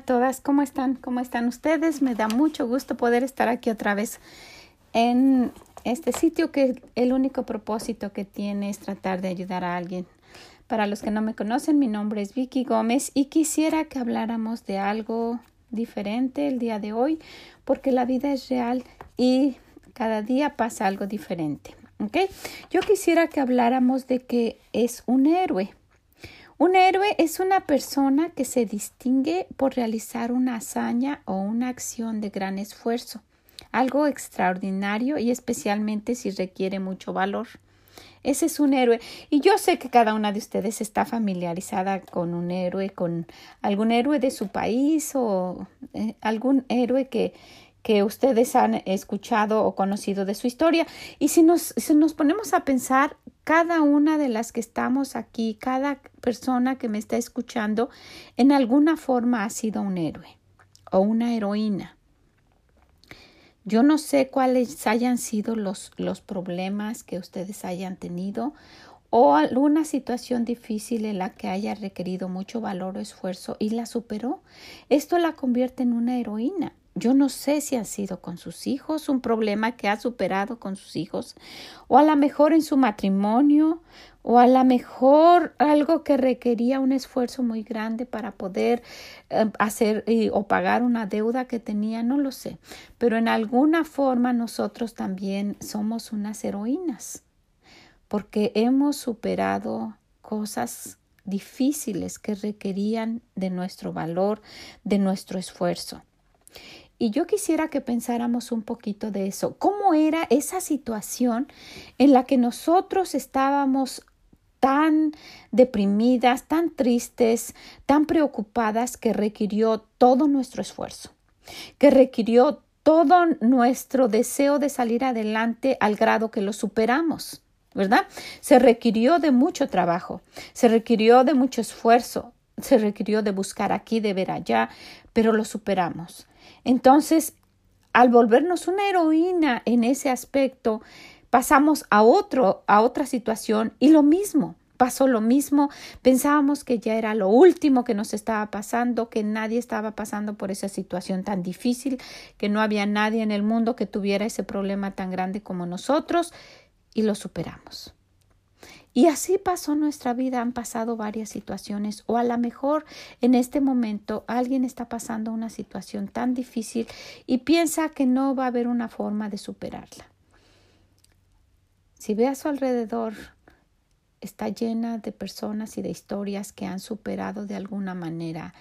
Todas, ¿cómo están? ¿Cómo están ustedes? Me da mucho gusto poder estar aquí otra vez en este sitio que el único propósito que tiene es tratar de ayudar a alguien. Para los que no me conocen, mi nombre es Vicky Gómez y quisiera que habláramos de algo diferente el día de hoy porque la vida es real y cada día pasa algo diferente. ¿ok? Yo quisiera que habláramos de que es un héroe. Un héroe es una persona que se distingue por realizar una hazaña o una acción de gran esfuerzo, algo extraordinario y especialmente si requiere mucho valor. Ese es un héroe. Y yo sé que cada una de ustedes está familiarizada con un héroe, con algún héroe de su país o eh, algún héroe que, que ustedes han escuchado o conocido de su historia. Y si nos, si nos ponemos a pensar, cada una de las que estamos aquí, cada persona que me está escuchando, en alguna forma ha sido un héroe o una heroína. Yo no sé cuáles hayan sido los, los problemas que ustedes hayan tenido o alguna situación difícil en la que haya requerido mucho valor o esfuerzo y la superó. Esto la convierte en una heroína. Yo no sé si ha sido con sus hijos, un problema que ha superado con sus hijos, o a lo mejor en su matrimonio, o a lo mejor algo que requería un esfuerzo muy grande para poder eh, hacer o pagar una deuda que tenía, no lo sé. Pero en alguna forma nosotros también somos unas heroínas, porque hemos superado cosas difíciles que requerían de nuestro valor, de nuestro esfuerzo. Y yo quisiera que pensáramos un poquito de eso. ¿Cómo era esa situación en la que nosotros estábamos tan deprimidas, tan tristes, tan preocupadas que requirió todo nuestro esfuerzo, que requirió todo nuestro deseo de salir adelante al grado que lo superamos, ¿verdad? Se requirió de mucho trabajo, se requirió de mucho esfuerzo, se requirió de buscar aquí, de ver allá, pero lo superamos. Entonces, al volvernos una heroína en ese aspecto, pasamos a otro, a otra situación y lo mismo. Pasó lo mismo, pensábamos que ya era lo último que nos estaba pasando, que nadie estaba pasando por esa situación tan difícil, que no había nadie en el mundo que tuviera ese problema tan grande como nosotros y lo superamos. Y así pasó nuestra vida, han pasado varias situaciones o a lo mejor en este momento alguien está pasando una situación tan difícil y piensa que no va a haber una forma de superarla. Si ve a su alrededor, está llena de personas y de historias que han superado de alguna manera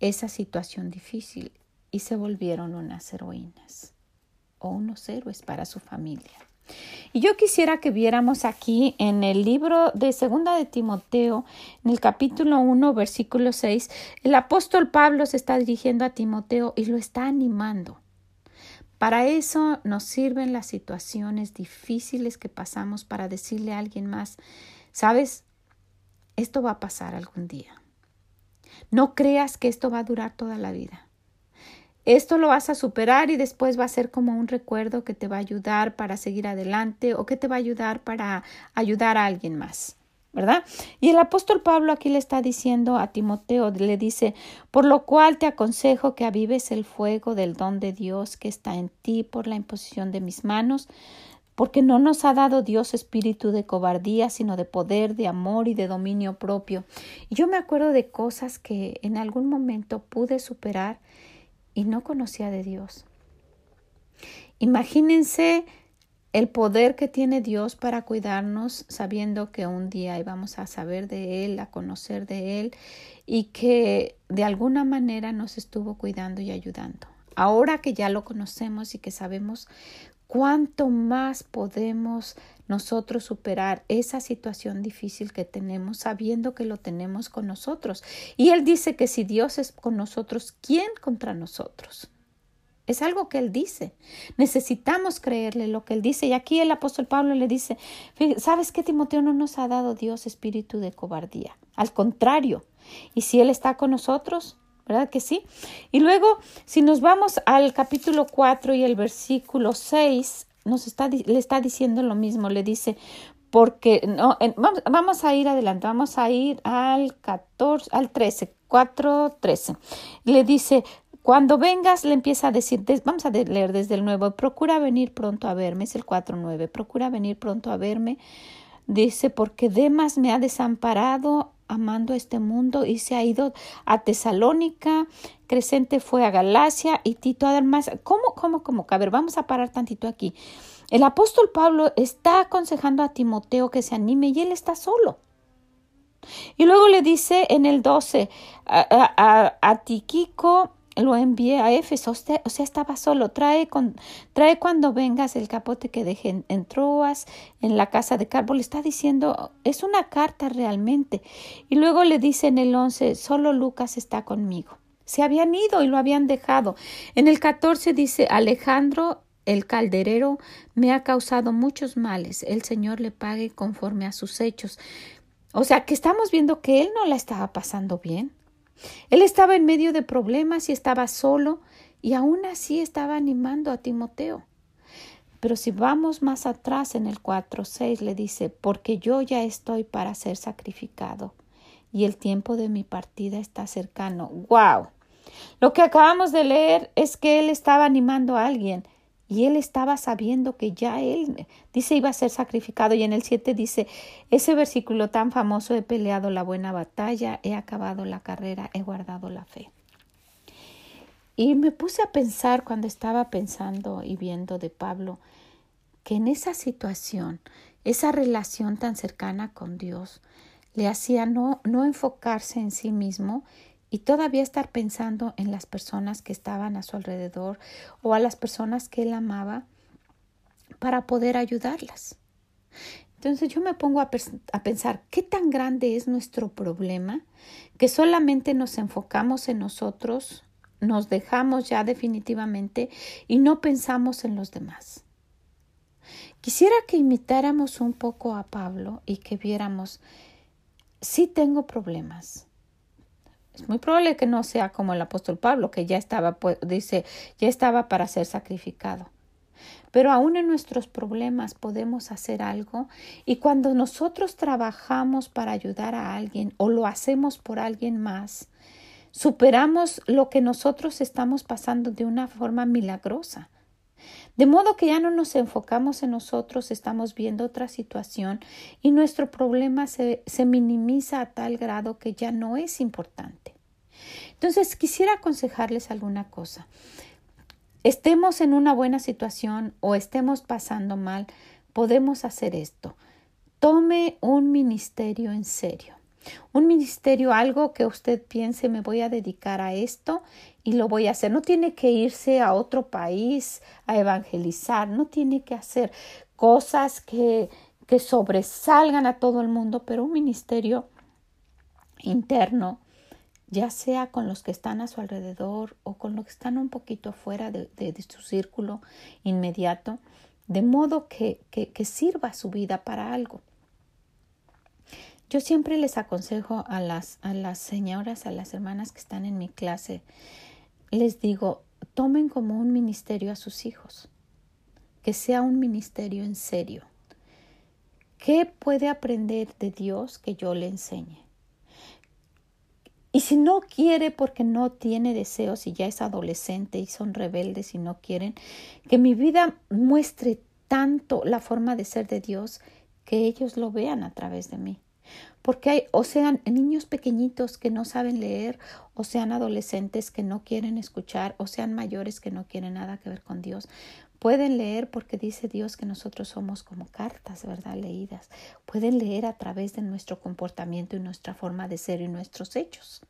esa situación difícil y se volvieron unas heroínas o unos héroes para su familia. Y yo quisiera que viéramos aquí en el libro de Segunda de Timoteo, en el capítulo 1, versículo 6, el apóstol Pablo se está dirigiendo a Timoteo y lo está animando. Para eso nos sirven las situaciones difíciles que pasamos para decirle a alguien más, sabes, esto va a pasar algún día. No creas que esto va a durar toda la vida. Esto lo vas a superar y después va a ser como un recuerdo que te va a ayudar para seguir adelante o que te va a ayudar para ayudar a alguien más. ¿verdad? Y el apóstol Pablo aquí le está diciendo a Timoteo, le dice, por lo cual te aconsejo que avives el fuego del don de Dios que está en ti por la imposición de mis manos, porque no nos ha dado Dios espíritu de cobardía, sino de poder, de amor y de dominio propio. Y yo me acuerdo de cosas que en algún momento pude superar y no conocía de Dios. Imagínense el poder que tiene Dios para cuidarnos sabiendo que un día íbamos a saber de Él, a conocer de Él y que de alguna manera nos estuvo cuidando y ayudando. Ahora que ya lo conocemos y que sabemos cuánto más podemos nosotros superar esa situación difícil que tenemos sabiendo que lo tenemos con nosotros. Y Él dice que si Dios es con nosotros, ¿quién contra nosotros? Es algo que Él dice. Necesitamos creerle lo que Él dice. Y aquí el apóstol Pablo le dice, ¿sabes qué, Timoteo? No nos ha dado Dios espíritu de cobardía. Al contrario. Y si Él está con nosotros, ¿verdad que sí? Y luego, si nos vamos al capítulo 4 y el versículo 6, nos está, le está diciendo lo mismo, le dice, porque no, vamos, vamos, a ir adelante, vamos a ir al 14, al 13, 4.13. Le dice, cuando vengas, le empieza a decir, vamos a leer desde el nuevo, procura venir pronto a verme, es el 4.9, procura venir pronto a verme. Dice, porque Demas me ha desamparado amando este mundo y se ha ido a Tesalónica, Crescente fue a Galacia y Tito además. ¿Cómo, cómo, cómo? A ver, vamos a parar tantito aquí. El apóstol Pablo está aconsejando a Timoteo que se anime y él está solo. Y luego le dice en el 12, a, a, a Tiquico lo envié a Éfeso, o sea, estaba solo, trae, con, trae cuando vengas el capote que dejé en, Troas, en la casa de Carbo, le está diciendo, es una carta realmente. Y luego le dice en el 11, solo Lucas está conmigo. Se habían ido y lo habían dejado. En el 14 dice, Alejandro el calderero me ha causado muchos males, el Señor le pague conforme a sus hechos. O sea, que estamos viendo que él no la estaba pasando bien. Él estaba en medio de problemas y estaba solo y aún así estaba animando a Timoteo. Pero si vamos más atrás en el 4.6 le dice, porque yo ya estoy para ser sacrificado y el tiempo de mi partida está cercano. ¡Wow! Lo que acabamos de leer es que él estaba animando a alguien y él estaba sabiendo que ya él, dice, iba a ser sacrificado. Y en el 7 dice, ese versículo tan famoso, he peleado la buena batalla, he acabado la carrera, he guardado la fe. Y me puse a pensar cuando estaba pensando y viendo de Pablo, que en esa situación, esa relación tan cercana con Dios, le hacía no, no enfocarse en sí mismo y todavía estar pensando en las personas que estaban a su alrededor o a las personas que él amaba para poder ayudarlas. Entonces yo me pongo a, pensar qué tan grande es nuestro problema que solamente nos enfocamos en nosotros, nos dejamos ya definitivamente y no pensamos en los demás. Quisiera que imitáramos un poco a Pablo y que viéramos, sí tengo problemas, es muy probable que no sea como el apóstol Pablo, que ya estaba, pues, dice, ya estaba para ser sacrificado. Pero aún en nuestros problemas podemos hacer algo y cuando nosotros trabajamos para ayudar a alguien o lo hacemos por alguien más, superamos lo que nosotros estamos pasando de una forma milagrosa. De modo que ya no nos enfocamos en nosotros, estamos viendo otra situación y nuestro problema se, se minimiza a tal grado que ya no es importante. Entonces, quisiera aconsejarles alguna cosa. Estemos en una buena situación o estemos pasando mal, podemos hacer esto. Tome un ministerio en serio. Un ministerio, algo que usted piense, me voy a dedicar a esto y lo voy a hacer. No tiene que irse a otro país a evangelizar, no tiene que hacer cosas que, que sobresalgan a todo el mundo, pero un ministerio interno, ya sea con los que están a su alrededor o con los que están un poquito fuera de, su círculo inmediato, de modo que, que sirva su vida para algo. Yo siempre les aconsejo a las, señoras, a las hermanas que están en mi clase, les digo, tomen como un ministerio a sus hijos, que sea un ministerio en serio. ¿Qué puede aprender de Dios que yo le enseñe? Y si no quiere porque no tiene deseos y ya es adolescente y son rebeldes y no quieren, que mi vida muestre tanto la forma de ser de Dios que ellos lo vean a través de mí porque hay o sean niños pequeñitos que no saben leer, o sean adolescentes que no quieren escuchar, o sean mayores que no quieren nada que ver con Dios. Pueden leer porque dice Dios que nosotros somos como cartas, ¿verdad? Leídas. Pueden leer a través de nuestro comportamiento y nuestra forma de ser y nuestros hechos.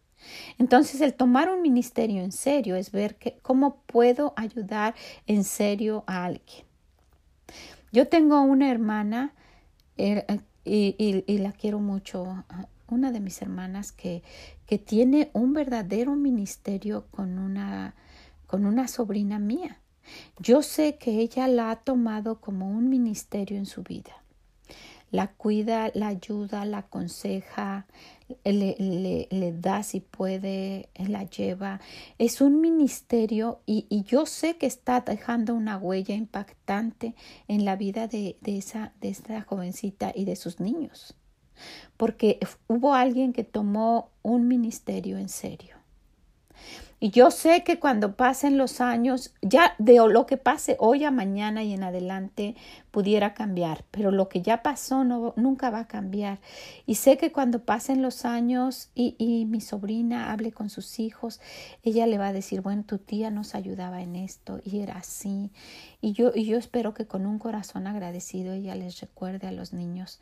Entonces, el tomar un ministerio en serio es ver que, cómo puedo ayudar en serio a alguien. Yo tengo una hermana eh, y, la quiero mucho, una de mis hermanas que, que tiene un verdadero ministerio con una, con una sobrina mía. Yo sé que ella la ha tomado como un ministerio en su vida. La cuida, la ayuda, la aconseja, le, le, le, da si puede, la lleva. Es un ministerio y, y, yo sé que está dejando una huella impactante en la vida de, de, esa, de esta jovencita y de sus niños. porque hubo alguien que tomó un ministerio en serio. Y yo sé que cuando pasen los años, ya de lo que pase hoy a mañana y en adelante pudiera cambiar, pero lo que ya pasó no, nunca va a cambiar. Y sé que cuando pasen los años y, y mi sobrina hable con sus hijos, ella le va a decir, bueno, tu tía nos ayudaba en esto y era así. Y yo, y yo espero que con un corazón agradecido ella les recuerde a los niños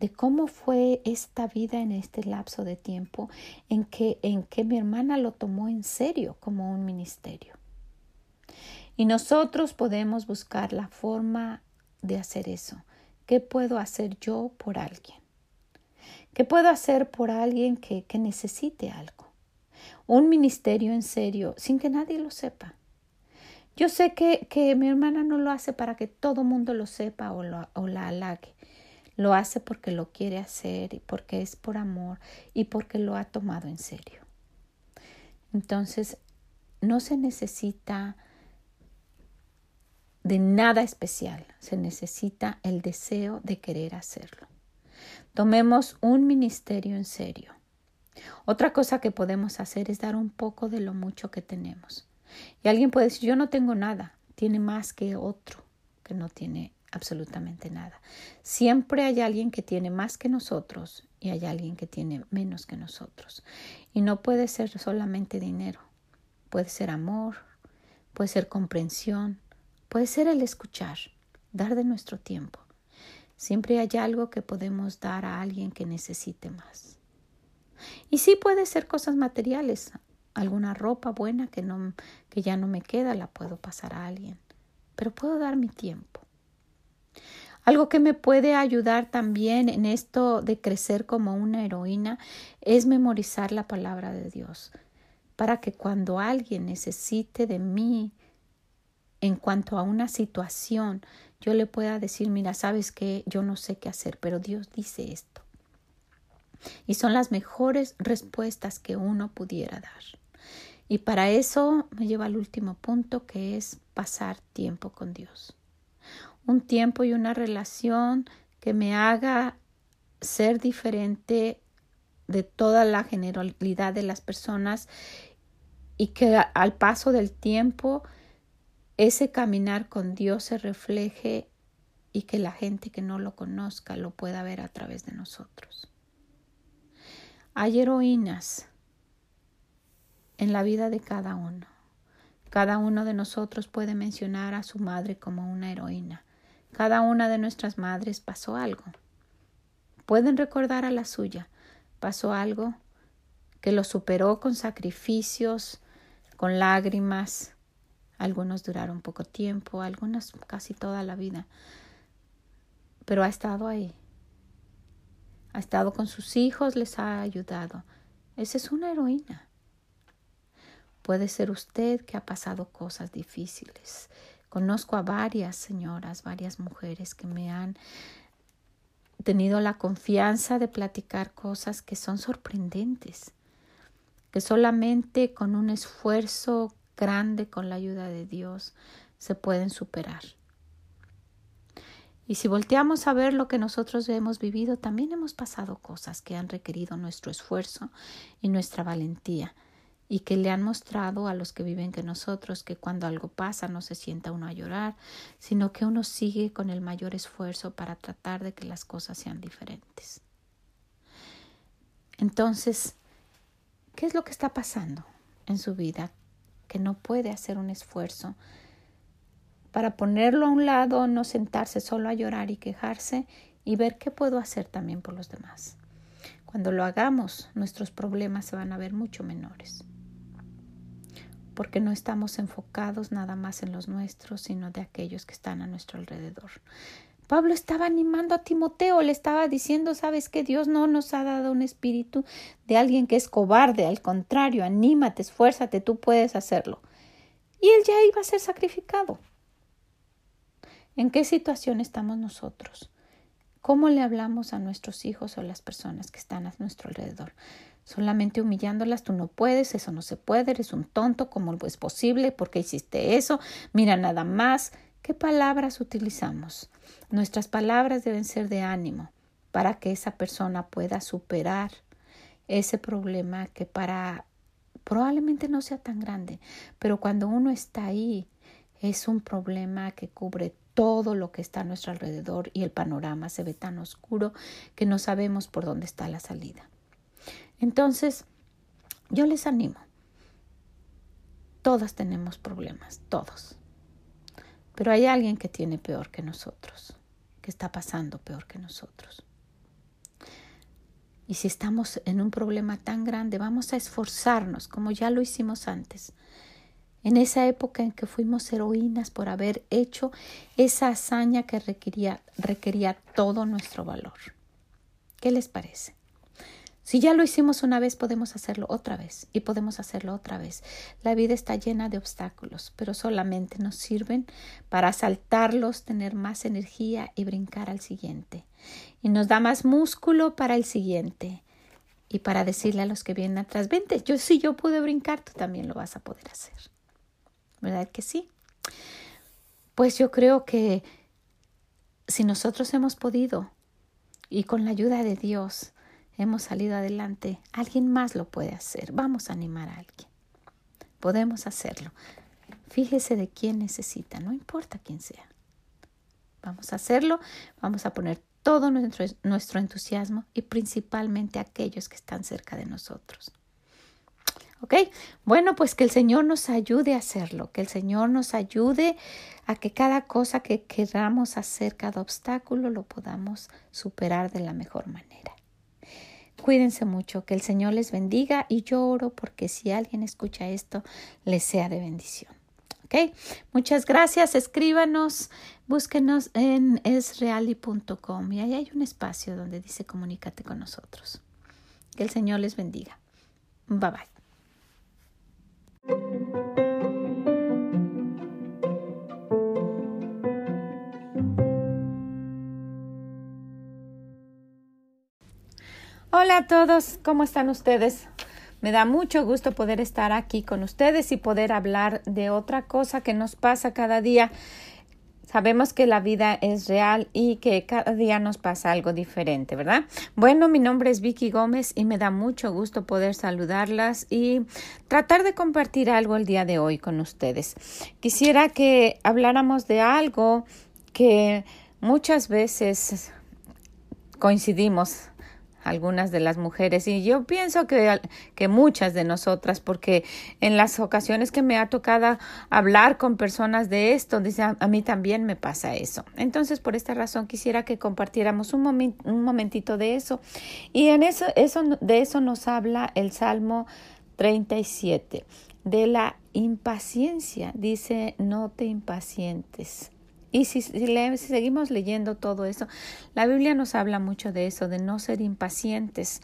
de cómo fue esta vida en este lapso de tiempo en que, en que mi hermana lo tomó en serio como un ministerio. Y nosotros podemos buscar la forma de hacer eso. ¿Qué puedo hacer yo por alguien? ¿Qué puedo hacer por alguien que, que necesite algo? Un ministerio en serio, sin que nadie lo sepa. Yo sé que, que mi hermana no lo hace para que todo mundo lo sepa o, lo, o la halague. Lo hace porque lo quiere hacer y porque es por amor y porque lo ha tomado en serio. Entonces, no se necesita de nada especial, se necesita el deseo de querer hacerlo. Tomemos un ministerio en serio. Otra cosa que podemos hacer es dar un poco de lo mucho que tenemos. Y alguien puede decir, yo no tengo nada, tiene más que otro que no tiene absolutamente nada. Siempre hay alguien que tiene más que nosotros y hay alguien que tiene menos que nosotros. Y no puede ser solamente dinero, puede ser amor, puede ser comprensión, puede ser el escuchar, dar de nuestro tiempo. Siempre hay algo que podemos dar a alguien que necesite más. Y sí puede ser cosas materiales, alguna ropa buena que no que ya no me queda la puedo pasar a alguien, pero puedo dar mi tiempo algo que me puede ayudar también en esto de crecer como una heroína es memorizar la palabra de Dios, para que cuando alguien necesite de mí en cuanto a una situación, yo le pueda decir, mira, sabes que yo no sé qué hacer, pero Dios dice esto. Y son las mejores respuestas que uno pudiera dar. Y para eso me lleva al último punto, que es pasar tiempo con Dios un tiempo y una relación que me haga ser diferente de toda la generalidad de las personas y que al paso del tiempo ese caminar con Dios se refleje y que la gente que no lo conozca lo pueda ver a través de nosotros. Hay heroínas en la vida de cada uno. Cada uno de nosotros puede mencionar a su madre como una heroína. Cada una de nuestras madres pasó algo. Pueden recordar a la suya. Pasó algo que lo superó con sacrificios, con lágrimas. Algunos duraron poco tiempo, algunos casi toda la vida. Pero ha estado ahí. Ha estado con sus hijos, les ha ayudado. Esa es una heroína. Puede ser usted que ha pasado cosas difíciles, Conozco a varias señoras, varias mujeres que me han tenido la confianza de platicar cosas que son sorprendentes, que solamente con un esfuerzo grande, con la ayuda de Dios, se pueden superar. Y si volteamos a ver lo que nosotros hemos vivido, también hemos pasado cosas que han requerido nuestro esfuerzo y nuestra valentía y que le han mostrado a los que viven que nosotros que cuando algo pasa no se sienta uno a llorar, sino que uno sigue con el mayor esfuerzo para tratar de que las cosas sean diferentes. Entonces, ¿qué es lo que está pasando en su vida que no puede hacer un esfuerzo para ponerlo a un lado, no sentarse solo a llorar y quejarse y ver qué puedo hacer también por los demás? Cuando lo hagamos, nuestros problemas se van a ver mucho menores porque no estamos enfocados nada más en los nuestros, sino de aquellos que están a nuestro alrededor. Pablo estaba animando a Timoteo, le estaba diciendo, sabes que Dios no nos ha dado un espíritu de alguien que es cobarde, al contrario, anímate, esfuérzate, tú puedes hacerlo. Y él ya iba a ser sacrificado. ¿En qué situación estamos nosotros? ¿Cómo le hablamos a nuestros hijos o a las personas que están a nuestro alrededor? solamente humillándolas, tú no puedes, eso no se puede, eres un tonto, ¿cómo es posible? ¿Por qué hiciste eso? Mira nada más. ¿Qué palabras utilizamos? Nuestras palabras deben ser de ánimo, para que esa persona pueda superar ese problema que para probablemente no sea tan grande, pero cuando uno está ahí es un problema que cubre todo lo que está a nuestro alrededor y el panorama se ve tan oscuro que no sabemos por dónde está la salida. Entonces, yo les animo. Todas tenemos problemas, todos. Pero hay alguien que tiene peor que nosotros, que está pasando peor que nosotros. Y si estamos en un problema tan grande, vamos a esforzarnos, como ya lo hicimos antes. En esa época en que fuimos heroínas por haber hecho esa hazaña que requería, requería todo nuestro valor. ¿Qué les parece? Si ya lo hicimos una vez, podemos hacerlo otra vez y podemos hacerlo otra vez. La vida está llena de obstáculos, pero solamente nos sirven para saltarlos, tener más energía y brincar al siguiente. Y nos da más músculo para el siguiente. Y para decirle a los que vienen atrás, vente, yo si yo pude brincar, tú también lo vas a poder hacer. ¿Verdad que sí? Pues yo creo que si nosotros hemos podido y con la ayuda de Dios, hemos salido adelante, alguien más lo puede hacer. Vamos a animar a alguien. Podemos hacerlo. Fíjese de quién necesita, no importa quién sea. Vamos a hacerlo, vamos a poner todo nuestro, nuestro entusiasmo y principalmente aquellos que están cerca de nosotros. ¿Ok? Bueno, pues que el Señor nos ayude a hacerlo, que el Señor nos ayude a que cada cosa que queramos hacer, cada obstáculo, lo podamos superar de la mejor manera. Cuídense mucho, que el Señor les bendiga y yo oro porque si alguien escucha esto, les sea de bendición. ¿Ok? Muchas gracias, escríbanos, búsquenos en esreali.com y ahí hay un espacio donde dice comunícate con nosotros. Que el Señor les bendiga. Bye bye. Hola a todos, ¿cómo están ustedes? Me da mucho gusto poder estar aquí con ustedes y poder hablar de otra cosa que nos pasa cada día. Sabemos que la vida es real y que cada día nos pasa algo diferente, ¿verdad? Bueno, mi nombre es Vicky Gómez y me da mucho gusto poder saludarlas y tratar de compartir algo el día de hoy con ustedes. Quisiera que habláramos de algo que muchas veces coincidimos algunas de las mujeres. Y yo pienso que, que muchas de nosotras porque en las ocasiones que me ha tocado hablar con personas de esto, dice a, mí también me pasa eso. Entonces por esta razón quisiera que compartiéramos un, un momentito de eso. Y en eso, eso de eso nos habla el Salmo 37 de la impaciencia. Dice no te impacientes y si, seguimos leyendo todo eso, la Biblia nos habla mucho de eso, de no ser impacientes.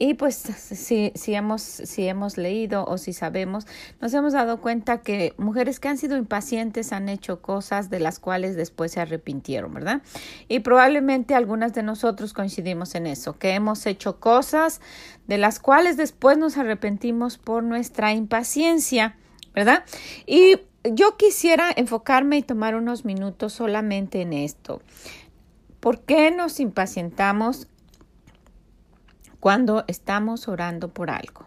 Y pues si, si, hemos, si hemos leído o si sabemos, nos hemos dado cuenta que mujeres que han sido impacientes han hecho cosas de las cuales después se arrepintieron, ¿verdad? Y probablemente algunas de nosotros coincidimos en eso, que hemos hecho cosas de las cuales después nos arrepentimos por nuestra impaciencia, ¿verdad? Y yo quisiera enfocarme y tomar unos minutos solamente en esto. ¿Por qué nos impacientamos cuando estamos orando por algo?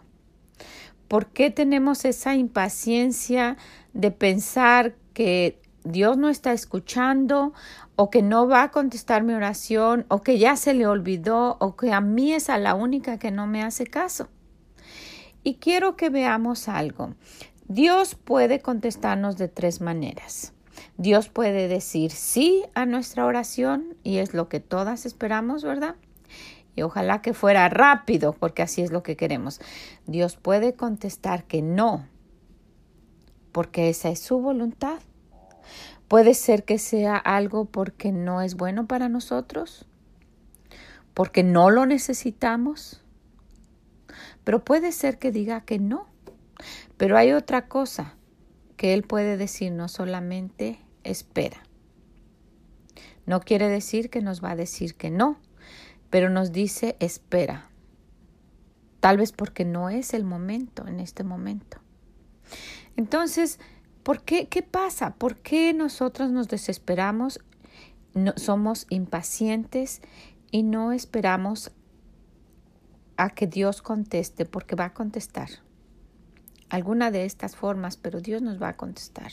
¿Por qué tenemos esa impaciencia de pensar que Dios no está escuchando o que no va a contestar mi oración o que ya se le olvidó o que a mí es a la única que no me hace caso? Y quiero que veamos algo. Dios puede contestarnos de tres maneras. Dios puede decir sí a nuestra oración y es lo que todas esperamos, ¿verdad? Y ojalá que fuera rápido, porque así es lo que queremos. Dios puede contestar que no, porque esa es su voluntad. Puede ser que sea algo porque no es bueno para nosotros, porque no lo necesitamos, pero puede ser que diga que no, pero hay otra cosa que Él puede decir, no solamente espera. No quiere decir que nos va a decir que no, pero nos dice espera. Tal vez porque no es el momento en este momento. Entonces, ¿por qué? ¿Qué pasa? ¿Por qué nosotros nos desesperamos? No, somos impacientes y no esperamos a que Dios conteste, porque va a contestar. Alguna de estas formas, pero Dios nos va a contestar.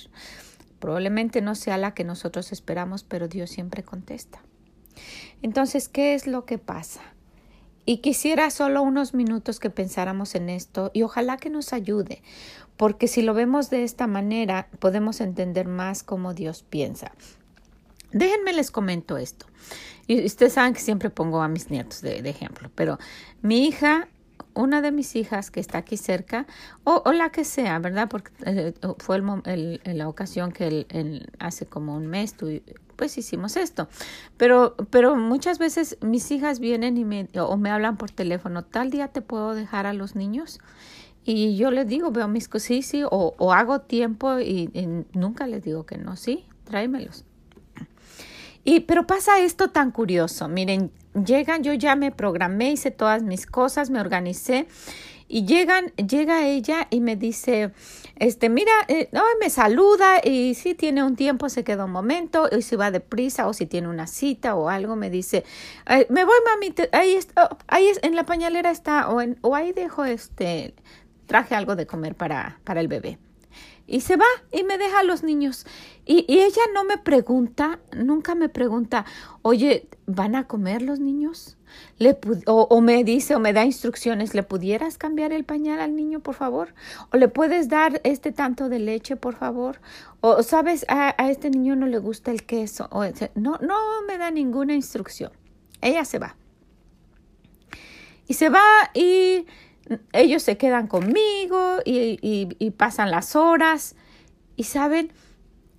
Probablemente no sea la que nosotros esperamos, pero Dios siempre contesta. Entonces, ¿qué es lo que pasa? Y quisiera solo unos minutos que pensáramos en esto y ojalá que nos ayude, porque si lo vemos de esta manera podemos entender más cómo Dios piensa. Déjenme les comento esto. Y ustedes saben que siempre pongo a mis nietos de, ejemplo, pero mi hija, una de mis hijas que está aquí cerca, o, la que sea, ¿verdad? Porque eh, fue el, la ocasión que hace como un mes pues hicimos esto. Pero, pero muchas veces mis hijas vienen y me, o me hablan por teléfono, tal día te puedo dejar a los niños. Y yo les digo, veo mis cosas, sí, sí, o, o hago tiempo y, y, nunca les digo que no, sí, tráemelos. Y, pero pasa esto tan curioso. Miren, llegan, yo ya me programé, hice todas mis cosas, me organicé. Y llegan, llega ella y me dice, este, mira, eh, no, me saluda y si tiene un tiempo, se queda un momento, y si va deprisa o si tiene una cita o algo, me dice, me voy mami, ahí está, oh, ahí es, en la pañalera está, o, en, o ahí dejo este, traje algo de comer para, para el bebé y se va y me deja a los niños. Y, ella no me pregunta, nunca me pregunta, oye, ¿van a comer los niños? Le o, me dice o me da instrucciones, ¿le pudieras cambiar el pañal al niño, por favor? ¿O le puedes dar este tanto de leche, por favor? ¿O sabes, a, a este niño no le gusta el queso? O, no, no me da ninguna instrucción. Ella se va. Y se va y ellos se quedan conmigo y, pasan las horas y saben,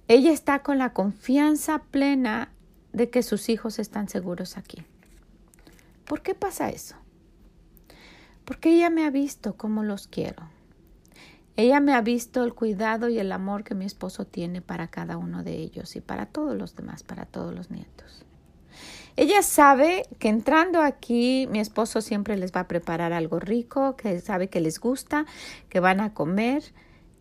ella está con la confianza plena de que sus hijos están seguros aquí. ¿Por qué pasa eso? Porque ella me ha visto como los quiero. Ella me ha visto el cuidado y el amor que mi esposo tiene para cada uno de ellos y para todos los demás, para todos los nietos. Ella sabe que entrando aquí mi esposo siempre les va a preparar algo rico, que sabe que les gusta, que van a comer.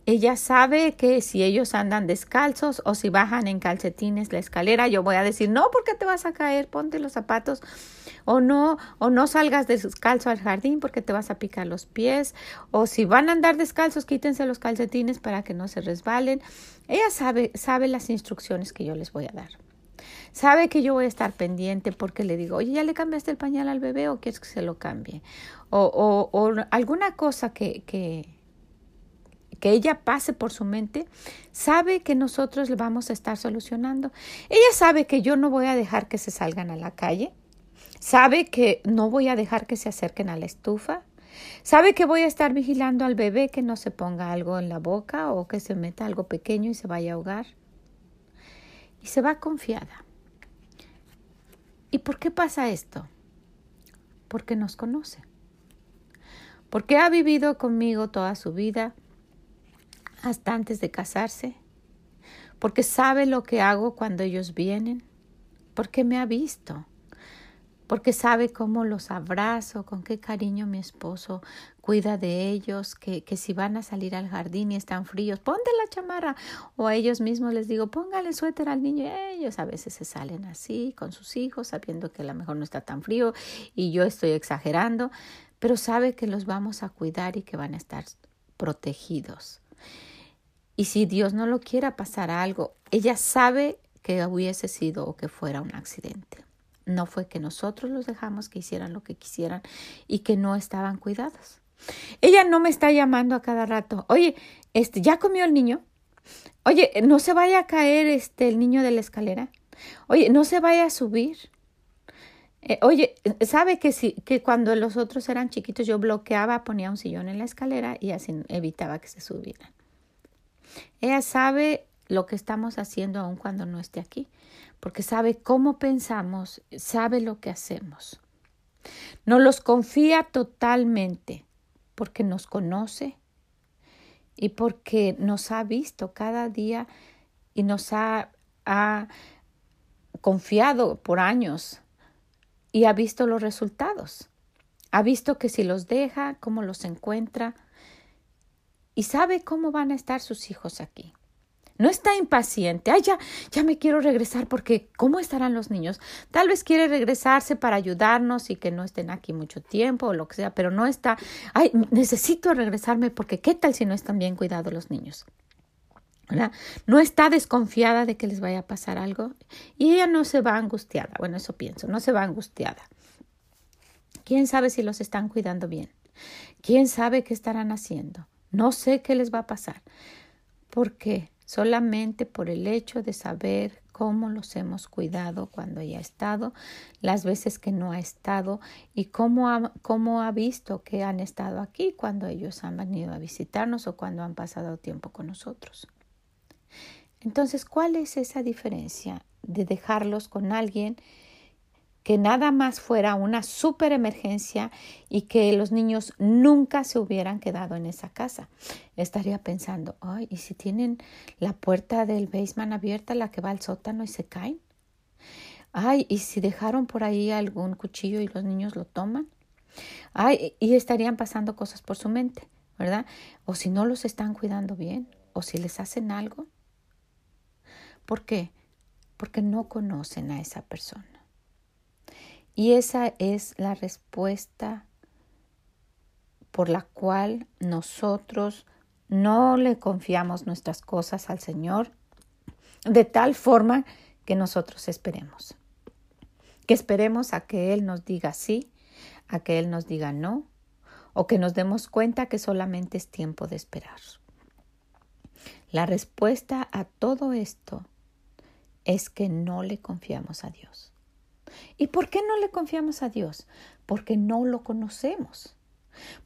Ella sabe que si ellos andan descalzos o si bajan en calcetines la escalera, yo voy a decir, no, porque te vas a caer, ponte los zapatos o no, o no salgas descalzo al jardín porque te vas a picar los pies, o si van a andar descalzos, quítense los calcetines para que no se resbalen. Ella sabe, sabe las instrucciones que yo les voy a dar. Sabe que yo voy a estar pendiente porque le digo, oye, ¿ya le cambiaste el pañal al bebé o quieres que se lo cambie? O, o, o alguna cosa que, que, que ella pase por su mente, sabe que nosotros le vamos a estar solucionando. Ella sabe que yo no voy a dejar que se salgan a la calle. Sabe que no voy a dejar que se acerquen a la estufa. Sabe que voy a estar vigilando al bebé que no se ponga algo en la boca o que se meta algo pequeño y se vaya a ahogar. Y se va confiada. ¿Y por qué pasa esto? Porque nos conoce. Porque ha vivido conmigo toda su vida, hasta antes de casarse. Porque sabe lo que hago cuando ellos vienen. Porque me ha visto porque sabe cómo los abrazo, con qué cariño mi esposo cuida de ellos, que, que si van a salir al jardín y están fríos, ponte la chamarra, o a ellos mismos les digo, póngale suéter al niño, ellos a veces se salen así con sus hijos, sabiendo que a lo mejor no está tan frío y yo estoy exagerando, pero sabe que los vamos a cuidar y que van a estar protegidos. Y si Dios no lo quiera pasar algo, ella sabe que hubiese sido o que fuera un accidente. No fue que nosotros los dejamos que hicieran lo que quisieran y que no estaban cuidados. Ella no me está llamando a cada rato. Oye, este, ¿ya comió el niño? Oye, no se vaya a caer este el niño de la escalera. Oye, no se vaya a subir. Eh, oye, sabe que si que cuando los otros eran chiquitos yo bloqueaba, ponía un sillón en la escalera y así evitaba que se subieran. Ella sabe lo que estamos haciendo aun cuando no esté aquí porque sabe cómo pensamos, sabe lo que hacemos. Nos los confía totalmente porque nos conoce y porque nos ha visto cada día y nos ha, ha confiado por años y ha visto los resultados. Ha visto que si los deja, cómo los encuentra y sabe cómo van a estar sus hijos aquí. No está impaciente. Ay, ya, ya me quiero regresar porque ¿cómo estarán los niños? Tal vez quiere regresarse para ayudarnos y que no estén aquí mucho tiempo o lo que sea, pero no está, ay, necesito regresarme porque ¿qué tal si no están bien cuidados los niños? No está desconfiada de que les vaya a pasar algo y ella no se va angustiada. Bueno, eso pienso, no se va angustiada. ¿Quién sabe si los están cuidando bien? ¿Quién sabe qué estarán haciendo? No sé qué les va a pasar. ¿Por qué? Solamente por el hecho de saber cómo los hemos cuidado cuando ella ha estado, las veces que no ha estado y cómo ha, cómo ha visto que han estado aquí cuando ellos han venido a visitarnos o cuando han pasado tiempo con nosotros. Entonces, ¿cuál es esa diferencia de dejarlos con alguien que nada más fuera una super emergencia y que los niños nunca se hubieran quedado en esa casa? Estaría pensando, ay, ¿y si tienen la puerta del basement abierta, la que va al sótano y se caen? Ay, ¿y si dejaron por ahí algún cuchillo y los niños lo toman? Ay, y estarían pasando cosas por su mente, ¿verdad? O si no los están cuidando bien, o si les hacen algo. ¿Por qué? Porque no conocen a esa persona. Y esa es la respuesta por la cual nosotros no le confiamos nuestras cosas al Señor de tal forma que nosotros esperemos. Que esperemos a que Él nos diga sí, a que Él nos diga no, o que nos demos cuenta que solamente es tiempo de esperar. La respuesta a todo esto es que no le confiamos a Dios. ¿Y por qué no le confiamos a Dios? Porque no lo conocemos.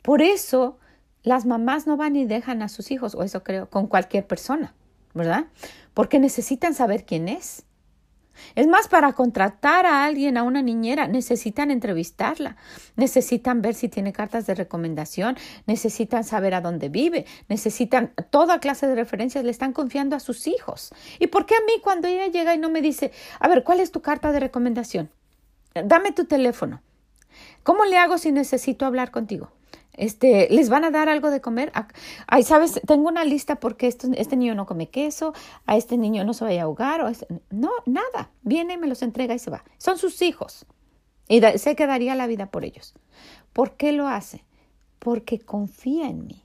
Por eso las mamás no van y dejan a sus hijos, o eso creo, con cualquier persona, ¿verdad? Porque necesitan saber quién es. Es más, para contratar a alguien, a una niñera, necesitan entrevistarla, necesitan ver si tiene cartas de recomendación, necesitan saber a dónde vive, necesitan toda clase de referencias, le están confiando a sus hijos. ¿Y por qué a mí cuando ella llega y no me dice, a ver, ¿cuál es tu carta de recomendación? Dame tu teléfono. ¿Cómo le hago si necesito hablar contigo? Este, les van a dar algo de comer. Ay, sabes, tengo una lista porque este, este niño no come queso, a este niño no se vaya a ahogar, o este, no, nada. Viene, me los entrega y se va. Son sus hijos. Y se quedaría la vida por ellos. ¿Por qué lo hace? Porque confía en mí.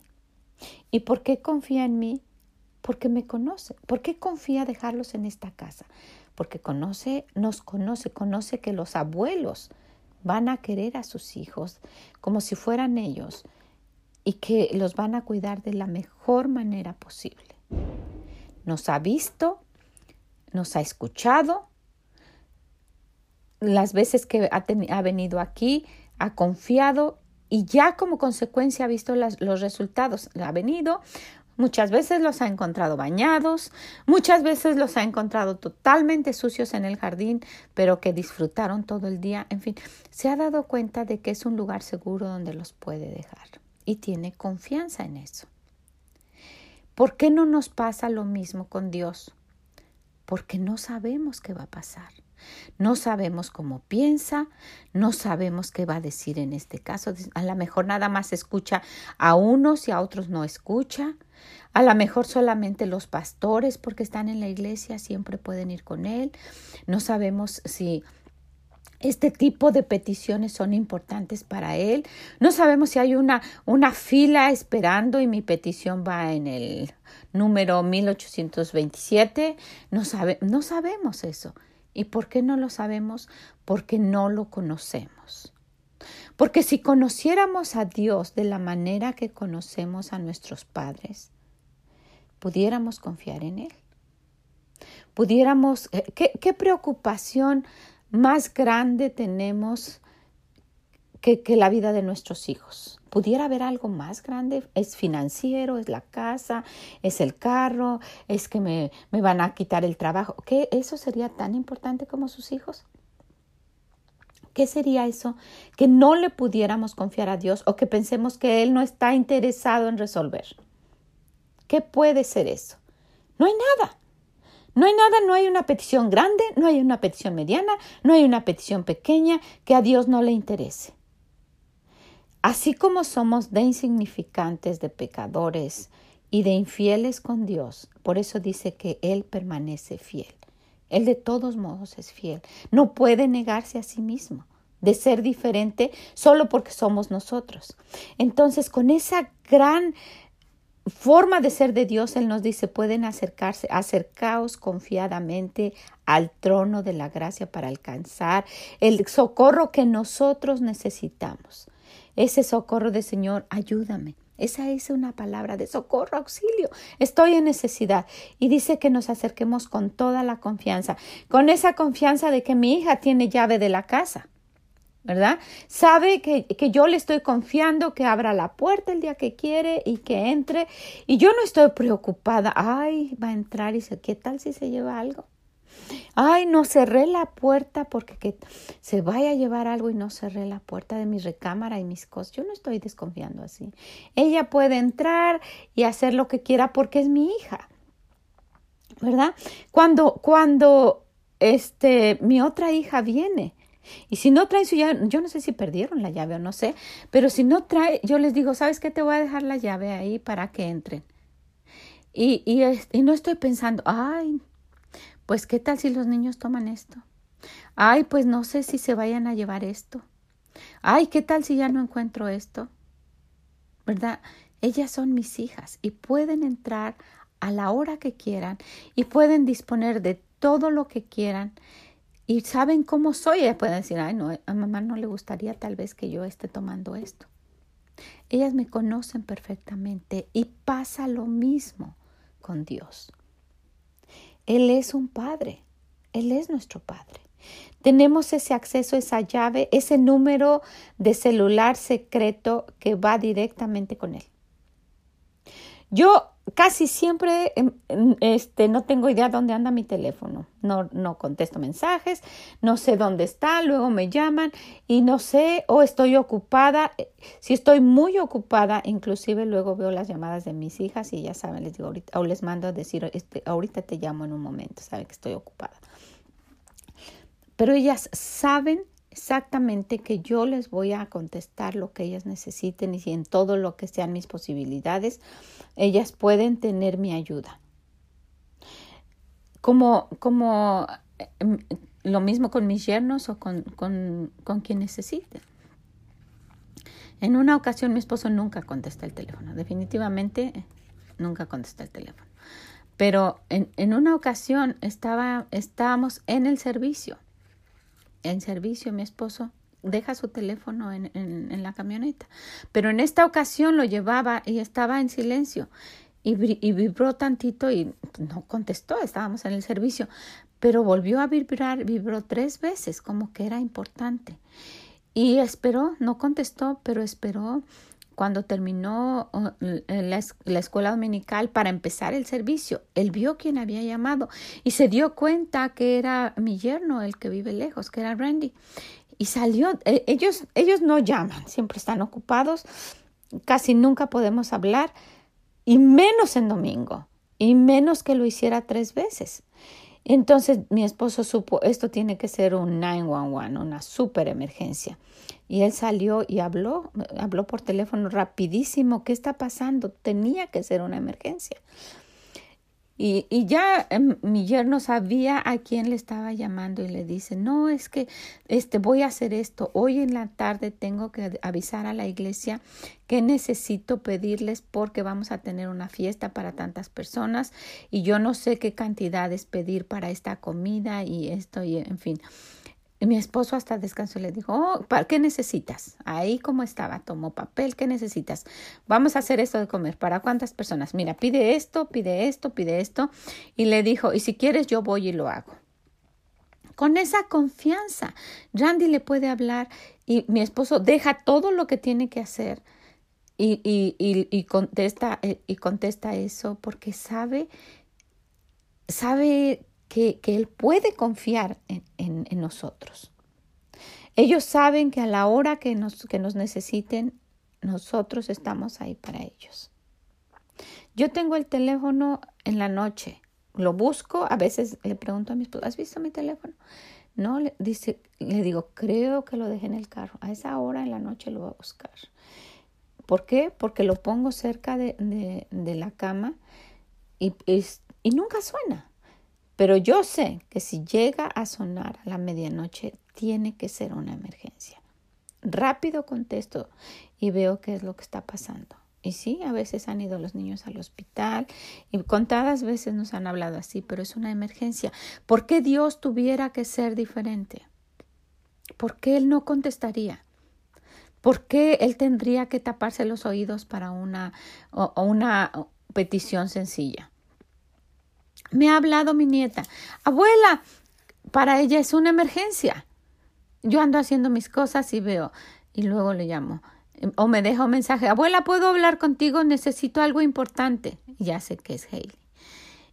¿Y por qué confía en mí? Porque me conoce. ¿Por qué confía dejarlos en esta casa? Porque conoce, nos conoce, conoce que los abuelos van a querer a sus hijos como si fueran ellos y que los van a cuidar de la mejor manera posible. Nos ha visto, nos ha escuchado, las veces que ha, venido aquí, ha confiado y ya como consecuencia ha visto los resultados. Ha venido, Muchas veces los ha encontrado bañados, muchas veces los ha encontrado totalmente sucios en el jardín, pero que disfrutaron todo el día. En fin, se ha dado cuenta de que es un lugar seguro donde los puede dejar y tiene confianza en eso. ¿Por qué no nos pasa lo mismo con Dios? Porque no sabemos qué va a pasar. No sabemos cómo piensa, no sabemos qué va a decir en este caso. A lo mejor nada más escucha a unos y a otros no escucha. A lo mejor solamente los pastores, porque están en la iglesia, siempre pueden ir con él. No sabemos si este tipo de peticiones son importantes para él. No sabemos si hay una, una fila esperando y mi petición va en el número 1827. No, sabe, no sabemos eso. ¿Y por qué no lo sabemos? Porque no lo conocemos. Porque si conociéramos a Dios de la manera que conocemos a nuestros padres, pudiéramos confiar en Él. Pudiéramos, eh, ¿qué, preocupación más grande tenemos que, que, la vida de nuestros hijos? ¿Pudiera haber algo más grande? ¿Es financiero? ¿Es la casa? ¿Es el carro? ¿Es que me, me van a quitar el trabajo? ¿Qué eso sería tan importante como sus hijos? ¿Qué sería eso? Que no le pudiéramos confiar a Dios o que pensemos que Él no está interesado en resolver. ¿Qué puede ser eso? No hay nada. No hay nada, no hay una petición grande, no hay una petición mediana, no hay una petición pequeña que a Dios no le interese. Así como somos de insignificantes, de pecadores y de infieles con Dios. Por eso dice que Él permanece fiel. Él de todos modos es fiel. No puede negarse a sí mismo de ser diferente solo porque somos nosotros. Entonces, con esa gran forma de ser de Dios, Él nos dice, pueden acercarse, acercaos confiadamente al trono de la gracia para alcanzar el socorro que nosotros necesitamos. Ese socorro de Señor, ayúdame. Esa es una palabra de socorro, auxilio. Estoy en necesidad. Y dice que nos acerquemos con toda la confianza, con esa confianza de que mi hija tiene llave de la casa. ¿verdad? Sabe que, que, yo le estoy confiando que abra la puerta el día que quiere y que entre. Y yo no estoy preocupada. Ay, va a entrar y dice, ¿qué tal si se lleva algo? Ay, no cerré la puerta porque que se vaya a llevar algo y no cerré la puerta de mi recámara y mis cosas. Yo no estoy desconfiando así. Ella puede entrar y hacer lo que quiera porque es mi hija. ¿Verdad? Cuando, cuando este, mi otra hija viene, y si no trae su llave, yo no sé si perdieron la llave o no sé, pero si no trae, yo les digo, ¿sabes qué? Te voy a dejar la llave ahí para que entren. Y, y, y no estoy pensando, ay, pues qué tal si los niños toman esto. Ay, pues no sé si se vayan a llevar esto. Ay, qué tal si ya no encuentro esto. ¿Verdad? Ellas son mis hijas y pueden entrar a la hora que quieran y pueden disponer de todo lo que quieran y saben cómo soy. Ellas pueden decir, ay, no, a mamá no le gustaría tal vez que yo esté tomando esto. Ellas me conocen perfectamente y pasa lo mismo con Dios. Él es un padre, Él es nuestro padre. Tenemos ese acceso, esa llave, ese número de celular secreto que va directamente con Él. Yo casi siempre em, este, no tengo idea dónde anda mi teléfono. No, no contesto mensajes, no sé dónde está, luego me llaman y no sé o estoy ocupada. Si estoy muy ocupada, inclusive luego veo las llamadas de mis hijas y ya saben, les digo ahorita, o les mando a decir, este, ahorita te llamo en un momento, saben que estoy ocupada. Pero ellas saben exactamente que yo les voy a contestar lo que ellas necesiten y en todo lo que sean mis posibilidades, ellas pueden tener mi ayuda. Como, como em, lo mismo con mis yernos o con, con, con quien necesiten. En una ocasión mi esposo nunca contesta el teléfono, definitivamente eh, nunca contesta el teléfono. Pero en, en una ocasión estaba, estábamos en el servicio en servicio, mi esposo deja su teléfono en, en, la camioneta. Pero en esta ocasión lo llevaba y estaba en silencio y, y, vibró tantito y no contestó, estábamos en el servicio, pero volvió a vibrar, vibró tres veces, como que era importante. Y esperó, no contestó, pero esperó cuando terminó uh, la, la, escuela dominical para empezar el servicio, él vio quién había llamado y se dio cuenta que era mi yerno, el que vive lejos, que era Randy. Y salió, e, ellos, ellos no llaman, siempre están ocupados, casi nunca podemos hablar, y menos en domingo, y menos que lo hiciera tres veces. Entonces mi esposo supo, esto tiene que ser un 911, una super emergencia. Y él salió y habló, habló por teléfono rapidísimo, ¿qué está pasando? Tenía que ser una emergencia. Y, y, ya em, mi yerno sabía a quién le estaba llamando y le dice, no, es que este, voy a hacer esto. Hoy en la tarde tengo que avisar a la iglesia que necesito pedirles porque vamos a tener una fiesta para tantas personas y yo no sé qué cantidades pedir para esta comida y esto y en fin. Y mi esposo hasta descansó le dijo, oh, ¿qué necesitas? Ahí como estaba, tomó papel, ¿qué necesitas? Vamos a hacer esto de comer. ¿Para cuántas personas? Mira, pide esto, pide esto, pide esto. Y le dijo, y si quieres yo voy y lo hago. Con esa confianza, Randy le puede hablar y mi esposo deja todo lo que tiene que hacer y, y, y, y contesta, eh, y contesta eso porque sabe, sabe que, Él puede confiar en, nosotros. Ellos saben que a la hora que nos, que nos necesiten, nosotros estamos ahí para ellos. Yo tengo el teléfono en la noche, lo busco, a veces le pregunto a mi esposo, ¿has visto mi teléfono? No, le, dice, le digo, creo que lo dejé en el carro. A esa hora en la noche lo voy a buscar. ¿Por qué? Porque lo pongo cerca de, de, la cama y, y nunca suena. Pero yo sé que si llega a sonar a la medianoche, tiene que ser una emergencia. Rápido contesto y veo qué es lo que está pasando. Y sí, a veces han ido los niños al hospital y contadas veces nos han hablado así, pero es una emergencia. ¿Por qué Dios tuviera que ser diferente? ¿Por qué Él no contestaría? ¿Por qué Él tendría que taparse los oídos para una, o, una petición sencilla? Me ha hablado mi nieta, abuela, para ella es una emergencia. Yo ando haciendo mis cosas y veo, y luego le llamo, o me deja un mensaje, abuela, ¿puedo hablar contigo? Necesito algo importante. Ya sé que es Hailey.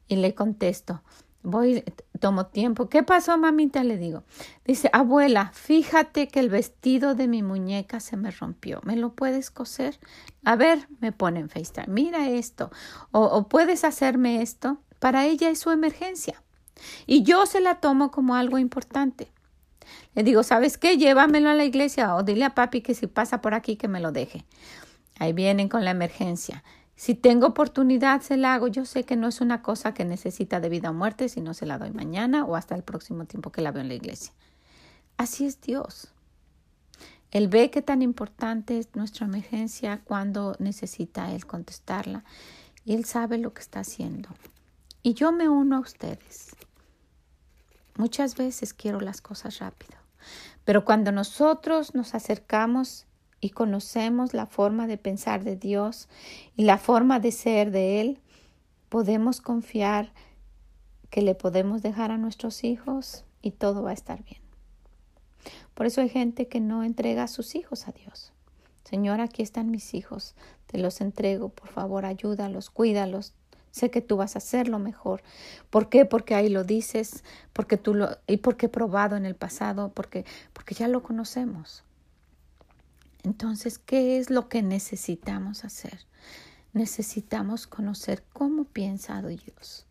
Y le contesto, voy, tomo tiempo. ¿Qué pasó, mamita? Le digo. Dice, abuela, fíjate que el vestido de mi muñeca se me rompió. ¿Me lo puedes coser? A ver, me pone en FaceTime, mira esto. O puedes hacerme esto. Para ella es su emergencia. Y yo se la tomo como algo importante. Le digo, ¿sabes qué? Llévamelo a la iglesia o dile a papi que si pasa por aquí que me lo deje. Ahí vienen con la emergencia. Si tengo oportunidad, se la hago. Yo sé que no es una cosa que necesita de vida o muerte, si no se la doy mañana o hasta el próximo tiempo que la veo en la iglesia. Así es Dios. Él ve qué tan importante es nuestra emergencia cuando necesita Él contestarla. Y Él sabe lo que está haciendo. Y yo me uno a ustedes. Muchas veces quiero las cosas rápido. Pero cuando nosotros nos acercamos y conocemos la forma de pensar de Dios y la forma de ser de Él, podemos confiar que le podemos dejar a nuestros hijos y todo va a estar bien. Por eso hay gente que no entrega a sus hijos a Dios. Señor, aquí están mis hijos, te los entrego, por favor, ayúdalos, cuídalos, sé que tú vas a hacerlo mejor. ¿Por qué? Porque ahí lo dices, porque tú lo y porque he probado en el pasado, porque porque ya lo conocemos. Entonces, ¿qué es lo que necesitamos hacer? Necesitamos conocer cómo piensa Dios.